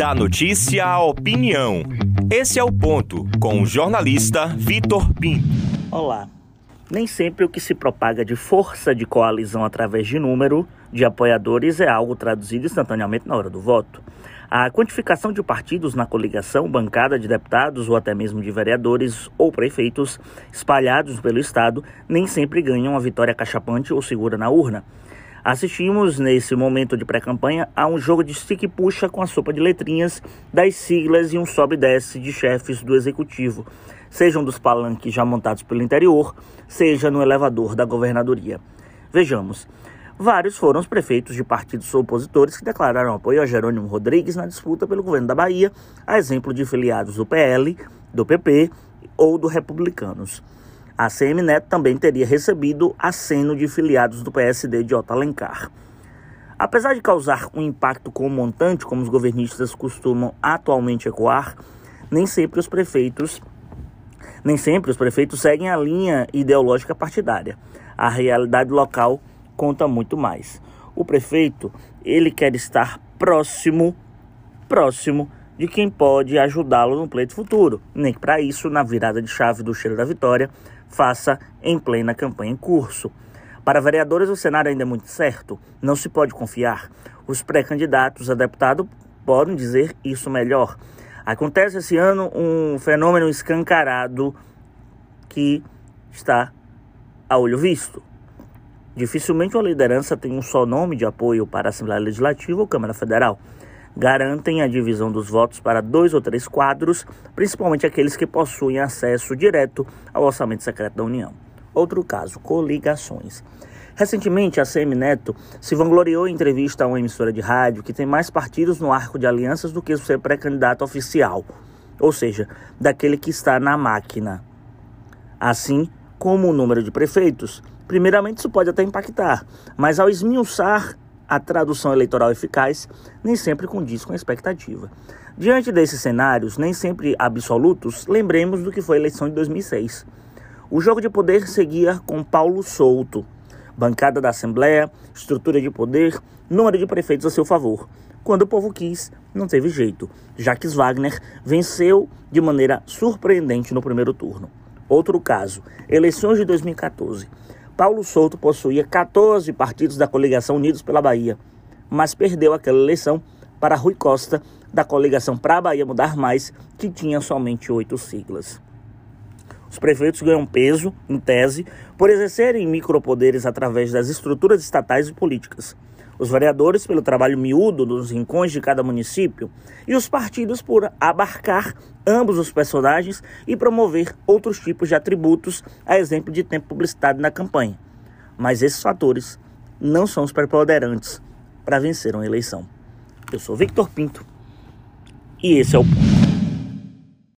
Da notícia à opinião. Esse é o ponto com o jornalista Vitor Pinto. Olá. Nem sempre o que se propaga de força de coalizão através de número de apoiadores é algo traduzido instantaneamente na hora do voto. A quantificação de partidos na coligação, bancada de deputados ou até mesmo de vereadores ou prefeitos espalhados pelo Estado nem sempre ganham uma vitória cachapante ou segura na urna. Assistimos, nesse momento de pré-campanha, a um jogo de stick puxa com a sopa de letrinhas das siglas e um sobe e desce de chefes do executivo, sejam dos palanques já montados pelo interior, seja no elevador da governadoria. Vejamos. Vários foram os prefeitos de partidos opositores que declararam apoio a Jerônimo Rodrigues na disputa pelo governo da Bahia, a exemplo de filiados do PL, do PP ou do Republicanos. A CM Neto também teria recebido aceno de filiados do PSD de Otto Alencar. Apesar de causar um impacto com o montante, como os governistas costumam atualmente ecoar, nem sempre os prefeitos nem sempre os prefeitos seguem a linha ideológica partidária. A realidade local conta muito mais. O prefeito, ele quer estar próximo, próximo de quem pode ajudá-lo no pleito futuro. Nem que para isso, na virada de chave do cheiro da vitória, faça em plena campanha em curso. Para vereadores, o cenário ainda é muito certo. Não se pode confiar. Os pré-candidatos a deputado podem dizer isso melhor. Acontece esse ano um fenômeno escancarado que está a olho visto. Dificilmente uma liderança tem um só nome de apoio para a Assembleia Legislativa ou Câmara Federal. Garantem a divisão dos votos para dois ou três quadros, principalmente aqueles que possuem acesso direto ao orçamento secreto da União. Outro caso, coligações. Recentemente, a CM Neto se vangloriou em entrevista a uma emissora de rádio que tem mais partidos no arco de alianças do que o seu pré-candidato oficial, ou seja, daquele que está na máquina. Assim como o número de prefeitos, Primeiramente, isso pode até impactar, mas ao esmiuçar a tradução eleitoral eficaz, nem sempre condiz com a expectativa. Diante desses cenários, nem sempre absolutos, lembremos do que foi a eleição de 2006. O jogo de poder seguia com Paulo Souto, bancada da Assembleia, estrutura de poder, número de prefeitos a seu favor. Quando o povo quis, não teve jeito. Jacques Wagner venceu de maneira surpreendente no primeiro turno. Outro caso, eleições de 2014. Paulo Souto possuía 14 partidos da coligação Unidos pela Bahia, mas perdeu aquela eleição para Rui Costa, da coligação Pra Bahia Mudar Mais, que tinha somente oito siglas. Os prefeitos ganham peso, em tese, por exercerem micropoderes através das estruturas estatais e políticas os vereadores pelo trabalho miúdo nos rincões de cada município e os partidos por abarcar ambos os personagens e promover outros tipos de atributos, a exemplo de tempo publicitário na campanha. Mas esses fatores não são os preponderantes para vencer uma eleição. Eu sou Victor Pinto e esse é o ponto.